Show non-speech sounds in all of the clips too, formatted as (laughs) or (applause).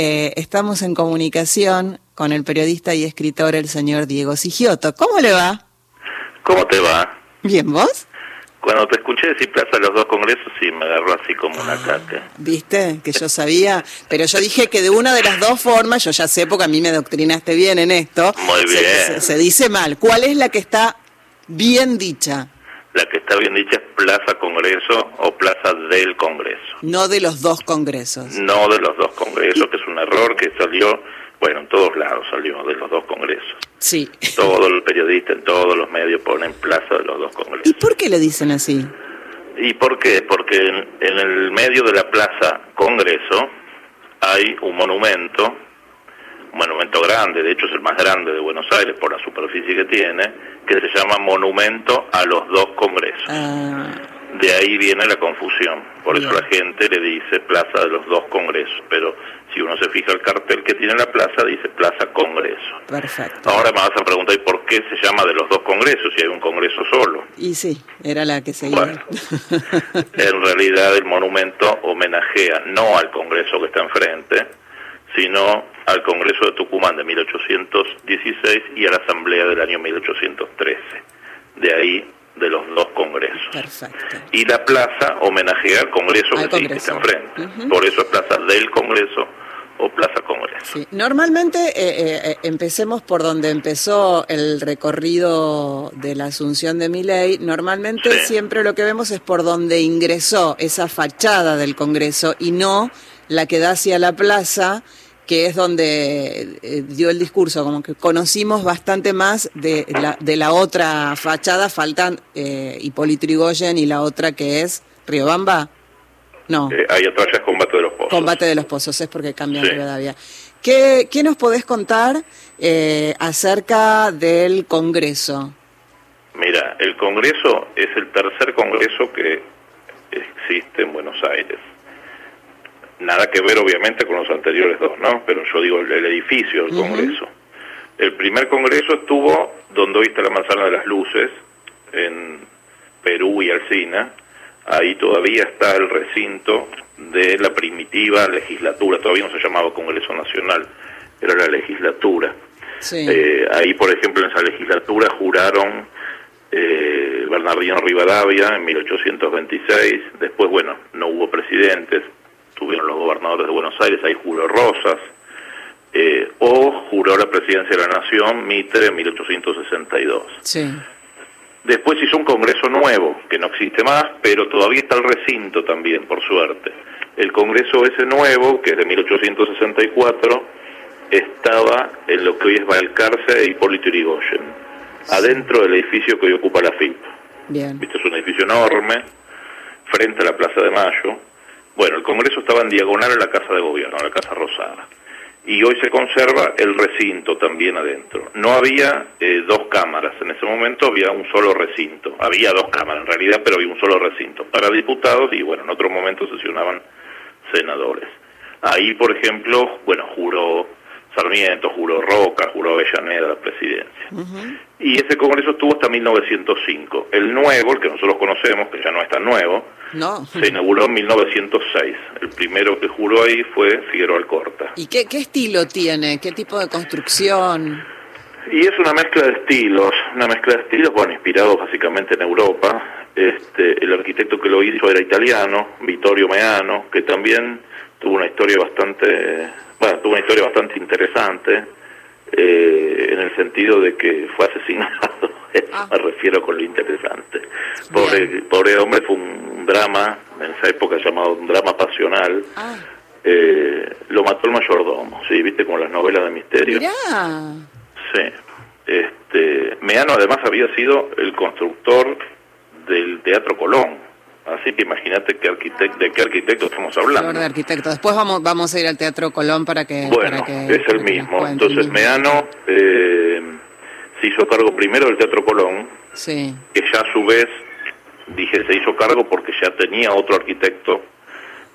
eh, estamos en comunicación con el periodista y escritor el señor Diego Sigioto. ¿Cómo le va? ¿Cómo te va? Bien, ¿vos? Cuando te escuché decir Plaza de los dos congresos, sí, me agarró así como una caca. ¿Viste? Que yo sabía, pero yo dije que de una de las dos formas, yo ya sé porque a mí me doctrinaste bien en esto. Muy se- bien. Se, se dice mal. ¿Cuál es la que está bien dicha? La que está bien dicha es Plaza Congreso o Plaza del Congreso. No de los dos congresos. No de los dos congresos, que es un error que salió, bueno, en todos lados salió de los dos congresos. Sí. Todo el periodista en todos los medios ponen Plaza de los dos ¿Y congresos. por qué le dicen así? ¿Y por qué? Porque en, en el medio de la Plaza Congreso hay un monumento, monumento grande, de hecho es el más grande de Buenos Aires por la superficie que tiene, que se llama Monumento a los dos Congresos. Ah, De ahí viene la confusión, por eso la gente le dice Plaza de los dos Congresos, pero si uno se fija el cartel que tiene la plaza, dice Plaza Congreso. perfecto. Ahora me vas a preguntar, ¿y por qué se llama de los dos congresos si hay un congreso solo? Y sí, era la que seguía. Bueno, (laughs) en realidad el monumento homenajea no al Congreso que está enfrente, sino al Congreso de Tucumán de 1816 y a la Asamblea del año 1813. De ahí de los dos congresos. Perfecto. Y la plaza homenajea al Congreso Al que sí, que Congreso. está enfrente. Por eso es Plaza del Congreso o Plaza Congreso. Sí. Normalmente eh, eh, eh, empecemos por donde empezó el recorrido de la asunción de Miley. Normalmente Sí. siempre lo que vemos es por donde ingresó esa fachada del Congreso y no la que da hacia la plaza, que es donde eh, dio el discurso. Como que conocimos bastante más de la, de la otra fachada. Faltan eh, Hipólito Yrigoyen y la otra que es Riobamba. No. Eh, hay otra ya es Combate de los Pozos. Combate de los Pozos, es porque cambian Sí. Rivadavia. ¿Qué, ¿Qué nos podés contar eh, acerca del Congreso? Mira, el Congreso es el tercer Congreso que existe en Buenos Aires. Nada que ver, obviamente, con los anteriores dos, ¿no? Pero yo digo el, el edificio del Ujú. Congreso. El primer Congreso estuvo donde hoy está la Manzana de las Luces, en Perú y Alcina. Ahí todavía está el recinto de la primitiva legislatura, todavía no se llamaba Congreso Nacional, era la legislatura. Sí. Eh, ahí, por ejemplo, en esa legislatura juraron eh, Bernardino Rivadavia en 1826. Después, bueno, no hubo presidentes, tuvieron los gobernadores de Buenos Aires, ahí juró Rosas. eh, o juró la presidencia de la Nación Mitre en 1862. sí. Después hizo un congreso nuevo, que no existe más, pero todavía está el recinto también, por suerte. El congreso ese nuevo, que es de 1864, estaba en lo que hoy es Balcarce e Hipólito Yrigoyen, adentro del edificio que hoy ocupa la FIP. Bien. Viste, es un edificio enorme, frente a la Plaza de Mayo. Bueno, el Congreso estaba en diagonal a la Casa de Gobierno, a la Casa Rosada. Y hoy se conserva el recinto también adentro. No había eh, dos cámaras, en ese momento había un solo recinto. Había dos cámaras en realidad, pero había un solo recinto. Para diputados y bueno, en otros momentos sesionaban senadores. Ahí, por ejemplo, bueno, juró Sarmiento, juró Roca, juró Avellaneda la presidencia. Ujú. Y ese congreso estuvo hasta 1905. El nuevo, el que nosotros conocemos, que ya no es tan nuevo, No. se inauguró en 1906. El primero que juró ahí fue Figueroa Alcorta. ¿Y qué, qué estilo tiene? ¿Qué tipo de construcción? Y es una mezcla de estilos, una mezcla de estilos, bueno, inspirados básicamente en Europa. Este, el arquitecto que lo hizo era italiano, Vittorio Meano, que también tuvo una historia bastante, bueno, tuvo una historia bastante interesante, eh, en el sentido de que fue asesinado, Ah. (laughs) me refiero con lo interesante. Pobre, pobre hombre fue un drama, en esa época llamado un drama pasional, Ah, eh, lo mató el mayordomo, sí, viste, como las novelas de misterio. mirá. Sí. Este, Meano además había sido el constructor del Teatro Colón. Así que imagínate qué arquitecto, de qué arquitecto estamos de hablando. arquitecto. Después vamos, vamos a ir al Teatro Colón para que... Bueno, para que- es el mismo. Entonces Meano eh, se hizo cargo primero del Teatro Colón, Sí. que ya a su vez, dije, se hizo cargo porque ya tenía otro arquitecto,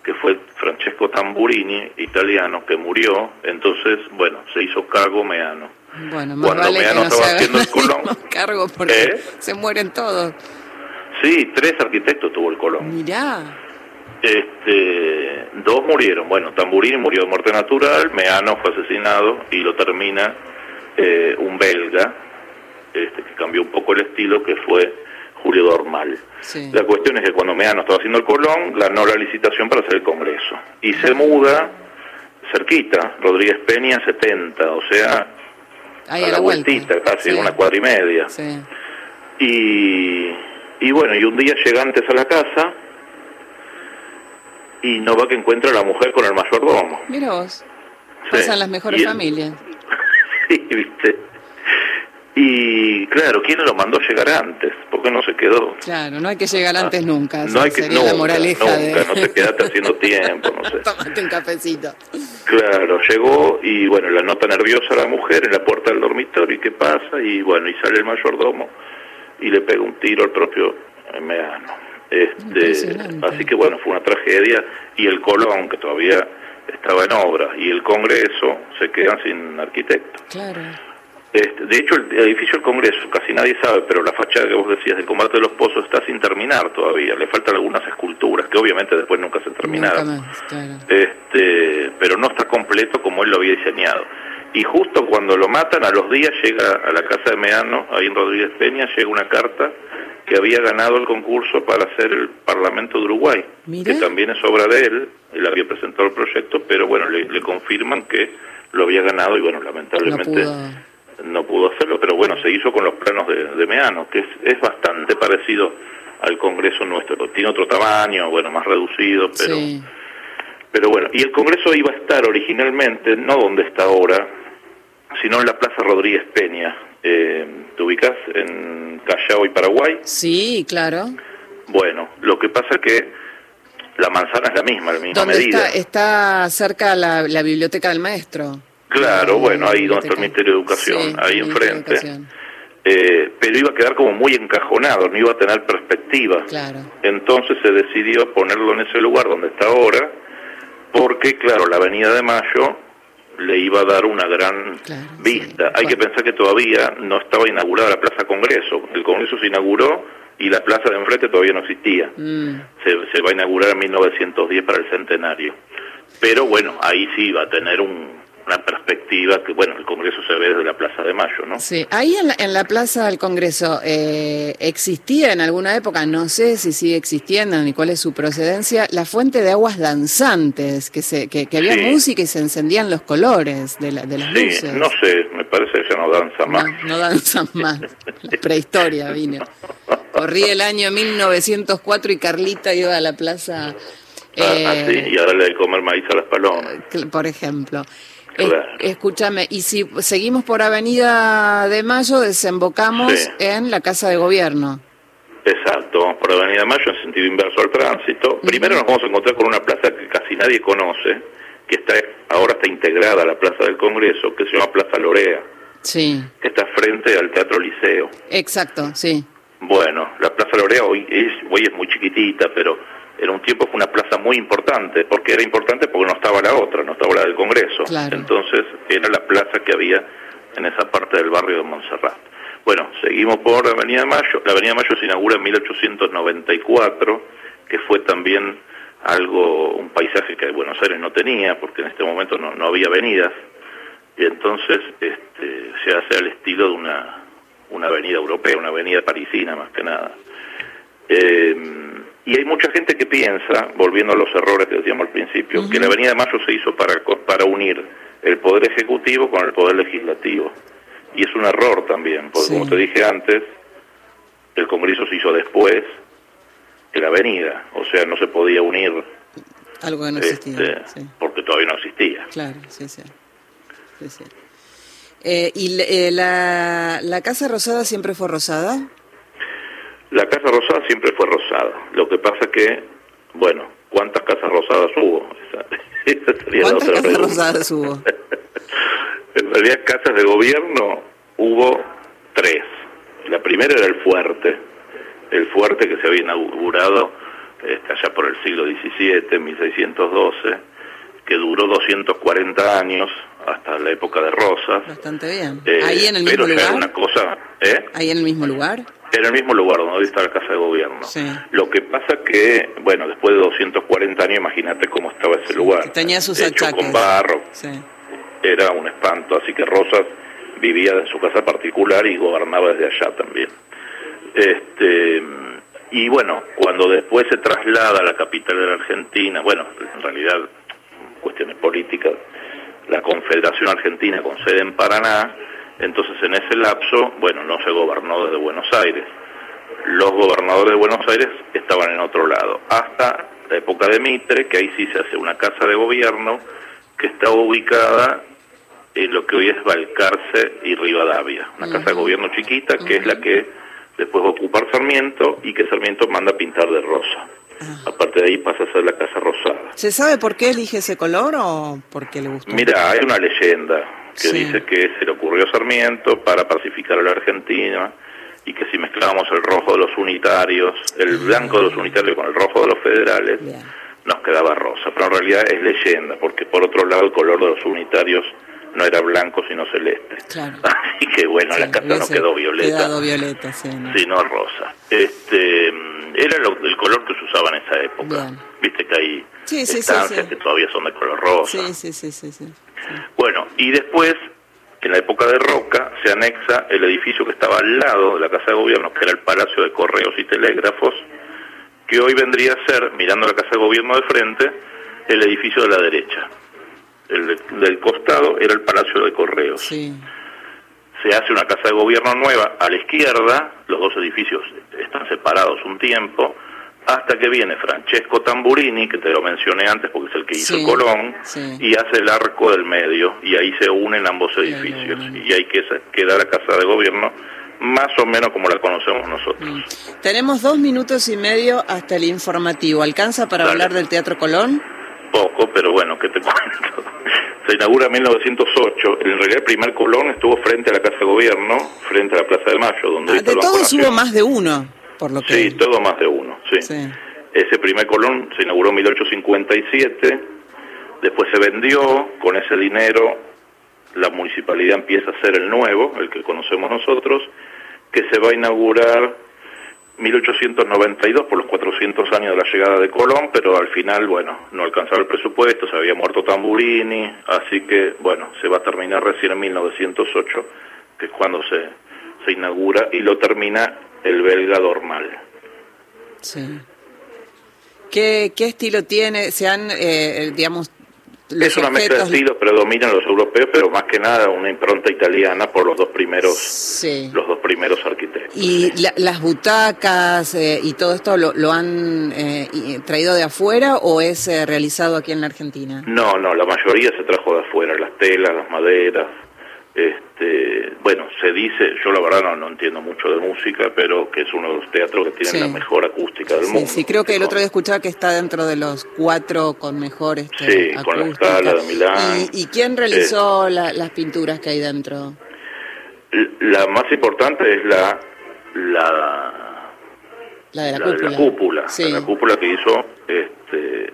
que fue Francesco Tamburini, italiano, que murió. Entonces, bueno, se hizo cargo Meano. Bueno, más Cuando vale que Meano no estaba haciendo el (laughs) Colón. cargo porque ¿Eh? se mueren todos. Sí, tres arquitectos tuvo el Colón. Mirá. Este, Dos murieron. Bueno, Tamburini murió de muerte natural, Meano fue asesinado y lo termina eh, un belga este, que cambió un poco el estilo, que fue Julio Dormal. La cuestión es que cuando Meano estaba haciendo el Colón, ganó la licitación para hacer el Congreso. Y se muda cerquita, Rodríguez Peña 70, o sea, a la, vueltita, casi una cuadra y media. Y, y bueno, y un día llega antes a la casa y no va que encuentra a la mujer con el mayordomo. Mira vos, pasan las mejores familias. (laughs) sí, viste. Y claro, ¿quién lo mandó llegar antes? ¿Por qué no se quedó? Claro, no hay que llegar antes nunca. No hay que sería la moraleja nunca, no se quedaste haciendo (laughs) tiempo, no sé. Tómate un cafecito. Claro, llegó y bueno, la nota nerviosa la mujer en la puerta del dormitorio y qué pasa y bueno, y sale el mayordomo y le pega un tiro al propio Meano. Este, así que bueno, fue una tragedia y el Colón, que todavía estaba en obra, y el Congreso se quedan sin arquitecto. Claro. Este, de hecho, el edificio del Congreso, casi nadie sabe, pero la fachada que vos decías del combate de los pozos está sin terminar todavía. Le faltan algunas esculturas, que obviamente después nunca se terminaron. este, pero no está completo como él lo había diseñado. Y justo cuando lo matan, a los días llega a la casa de Meano, ahí en Rodríguez Peña, llega una carta que había ganado el concurso para hacer el Parlamento de Uruguay, que también es obra de él, él había presentado el proyecto, pero bueno, le, confirman que lo había ganado y bueno, lamentablemente no pudo, hacerlo, pero bueno, se hizo con los planos de, Meano, que es, es, bastante parecido al Congreso nuestro, tiene otro tamaño, bueno, más reducido, pero... Pero bueno, y el Congreso iba a estar originalmente, no donde está ahora, sino en la Plaza Rodríguez Peña. Eh, ¿Te ubicas en Callao y Paraguay? Sí, claro. Bueno, lo que pasa es que la manzana es la misma, la misma medida. Está, está cerca la, la biblioteca del maestro. Claro, bueno, ahí donde está el Ministerio de Educación, ahí enfrente. Eh, pero iba a quedar como muy encajonado, no iba a tener perspectiva. Claro. Entonces se decidió ponerlo en ese lugar donde está ahora, porque, claro, la Avenida de Mayo le iba a dar una gran vista. Hay que pensar que todavía no estaba inaugurada la Plaza Congreso. El Congreso se inauguró y la plaza de enfrente todavía no existía. Mm. Se, se, va a inaugurar en 1910 para el centenario. Pero bueno, ahí sí va a tener un, una perspectiva que, bueno, el Congreso se ve desde la Plaza de Mayo, ¿no? Sí, ahí en la, en la Plaza del Congreso, eh, ¿existía en alguna época, no sé si sigue existiendo ni cuál es su procedencia, la fuente de aguas danzantes, que, se, que, había música y se encendían los colores de, la, de las sí, luces? no sé, me parece que ya no danza más. No, no danzan (laughs) más, la prehistoria vino. Corrí el año 1904 y Carlita iba a la plaza... ah, sí, eh, y ahora le de comer maíz a las palomas. Por ejemplo escúchame, y si seguimos por Avenida de Mayo, desembocamos en la Casa de Gobierno. Exacto, por Avenida de Mayo en sentido inverso al tránsito. Primero nos vamos a encontrar con una plaza que casi nadie conoce, que está ahora está integrada a la Plaza del Congreso, que se llama Plaza Lorea. Sí. Que está frente al Teatro Liceo. Exacto, sí. Bueno, la Plaza Lorea hoy es, hoy es muy chiquitita, pero en un tiempo fue una plaza muy importante, porque era importante porque no estaba la otra, no estaba la del Congreso. Entonces era la plaza que había en esa parte del barrio de Montserrat. Bueno, seguimos por la Avenida Mayo. La Avenida de Mayo se inaugura en 1894, que fue también algo, un paisaje que Buenos Aires no tenía, porque en este momento no, no había avenidas, y entonces este, se hace al estilo de una, una avenida europea, una avenida parisina más que nada. Eh, y hay mucha gente que piensa, volviendo a los errores que decíamos al principio, que la Avenida de Mayo se hizo para, para unir el Poder Ejecutivo con el Poder Legislativo. Y es un error también, porque como te dije antes, el Congreso se hizo después que la Avenida, o sea, no se podía unir. Algo que no existía. Este, porque todavía no existía. Claro, sí, sí. Eh, ¿Y eh, la, la Casa Rosada siempre fue rosada? La Casa Rosada siempre fue rosada. Lo que pasa que, bueno, ¿cuántas casas rosadas hubo? (laughs) ¿Cuántas casas rosadas hubo? (laughs) en realidad, casas de gobierno hubo tres. La primera era el fuerte, el fuerte que se había inaugurado este, allá por el siglo XVII, 1612, que duró 240 años hasta la época de Rosas. Bastante bien. Eh, ¿Ahí en el mismo pero lugar? una cosa, ¿eh? ¿Ahí en el mismo lugar? En el mismo lugar donde hoy está la Casa de Gobierno. Lo que pasa que, bueno, después de 240 años, imagínate cómo estaba ese lugar. Tenía sus Hecho con barro. Era un espanto, así que Rosas vivía en su casa particular y gobernaba desde allá también. Este, y bueno, cuando después se traslada a la capital de la Argentina, bueno, en realidad cuestiones políticas, la Confederación Argentina con sede en Paraná, entonces en ese lapso, bueno, no se gobernó desde Buenos Aires. Los gobernadores de Buenos Aires estaban en otro lado, hasta la época de Mitre, que ahí sí se hace una casa de gobierno que está ubicada en lo que hoy es Balcarce y Rivadavia, una casa de gobierno chiquita que es la que después va a ocupar Sarmiento y que Sarmiento manda pintar de rosa. Ah. Aparte de ahí pasa a ser la Casa Rosada. ¿Se sabe por qué elige ese color o por qué le gusta? Mira, hay una leyenda que dice que se le ocurrió a Sarmiento para pacificar a la Argentina y que si mezclábamos el rojo de los unitarios, el ah. blanco de los unitarios con el rojo de los federales, nos quedaba rosa. Pero en realidad es leyenda, porque por otro lado el color de los unitarios no era blanco sino celeste. Claro. (laughs) Así que bueno, la casa no quedó violeta, quedado violeta sí, sino rosa. Este era el color que se usaba en esa época. Viste que hay estancias que todavía son de color rosa. Sí, sí, sí, sí, Bueno, y después, en la época de Roca, se anexa el edificio que estaba al lado de la Casa de Gobierno, que era el Palacio de Correos y Telégrafos, que hoy vendría a ser, mirando la Casa de Gobierno de frente, el edificio de la derecha. El del costado era el Palacio de Correos. Sí se hace una casa de gobierno nueva a la izquierda, los dos edificios están separados un tiempo, hasta que viene Francesco Tamburini, que te lo mencioné antes porque es el que hizo el Colón, y hace el arco del medio, y ahí se unen ambos edificios, y ahí que queda la casa de gobierno más o menos como la conocemos nosotros. Mm. Tenemos dos minutos y medio hasta el informativo. ¿Alcanza para hablar del Teatro Colón? Poco, pero bueno, ¿qué te (laughs) cuento? se inaugura en 1908. En realidad el primer Colón estuvo frente a la Casa de Gobierno, frente a la Plaza de Mayo, donde... Ah, de todos hubo más de uno, por lo que... Sí, todo más de uno, sí. Ese primer Colón se inauguró en 1857, después se vendió, con ese dinero la municipalidad empieza a ser el nuevo, el que conocemos nosotros, que se va a inaugurar 1892 por los 400 años de la llegada de Colón, pero al final, bueno, no alcanzaba el presupuesto, se había muerto Tamburini, así que, bueno, se va a terminar recién en 1908, que es cuando se, se inaugura, y lo termina el belga Dormal. Sí. ¿Qué, qué estilo tiene? ¿Se han, eh, digamos, es una mezcla de estilos, predominan los europeos, pero más que nada una impronta italiana por los dos primeros, los dos primeros arquitectos. ¿Y las butacas eh, y todo esto lo, lo han eh, traído de afuera o es eh, realizado aquí en la Argentina? No, no, la mayoría se trajo de afuera, las telas, las maderas, este, bueno, se dice, yo la verdad no, no entiendo mucho de música, pero que es uno de los teatros que tienen la mejor acústica del mundo. Sí, creo que el otro día escuchaba que está dentro de los cuatro con mejor este, Sí, con la escala de Milán. ¿Y, quién realizó las pinturas que hay dentro? La más importante es la la, la de la, cúpula. la cúpula, la cúpula que hizo este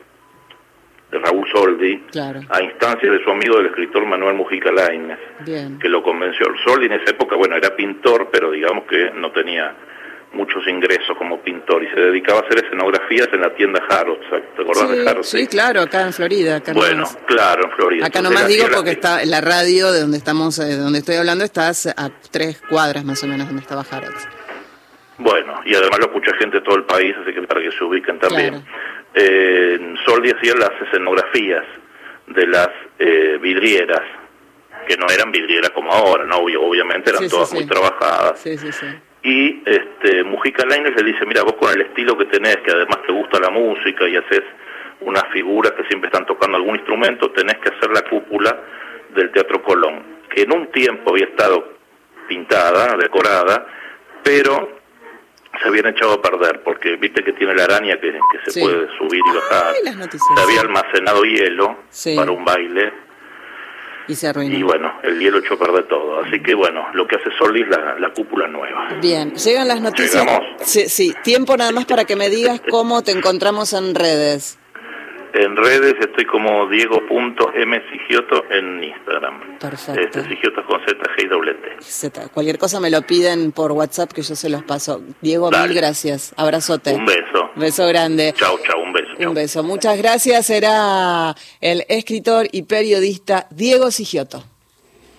de Raúl Soldi, a instancias de su amigo el escritor Manuel Mujica Lainez, que lo convenció. Soldi en esa época, bueno, era pintor, pero digamos que no tenía muchos ingresos como pintor y se dedicaba a hacer escenografías en la tienda Harrods, ¿te acordás de Harrods? Sí, claro, acá en Florida. Acá bueno, claro, en Florida. Acá nomás digo porque está la radio de donde estamos, eh, de donde estoy hablando, estás a tres cuadras más o menos donde estaba Harrods. Bueno, y además lo escucha gente de todo el país, así que para que se ubiquen también eh, Soldi hacía las escenografías de las eh, vidrieras, que no eran vidrieras como ahora, no obviamente eran todas muy trabajadas. Y este, Mujica Lainez le dice, mira, vos con el estilo que tenés, que además te gusta la música y haces unas figuras que siempre están tocando algún instrumento, tenés que hacer la cúpula del Teatro Colón, que en un tiempo había estado pintada, decorada, pero se habían echado a perder, porque viste que tiene la araña que, se puede subir y bajar. se había almacenado hielo para un baile. Y se arruinó. Y bueno, el hielo echó a perder todo. Así que bueno, lo que hace Solís la, la cúpula nueva. Bien, llegan las noticias. Sí, sí, tiempo nada más para que me digas cómo te encontramos en redes. En redes estoy como Diego en Instagram. Perfecto. Este, Sigioto con Z, G y doble T. Z. Cualquier cosa me lo piden por WhatsApp que yo se los paso. Diego, Dale. mil gracias. Abrazote. Un beso. Beso grande. Chau, chau, un beso. chau. Un beso. Muchas gracias. Era el escritor y periodista Diego Sigioto.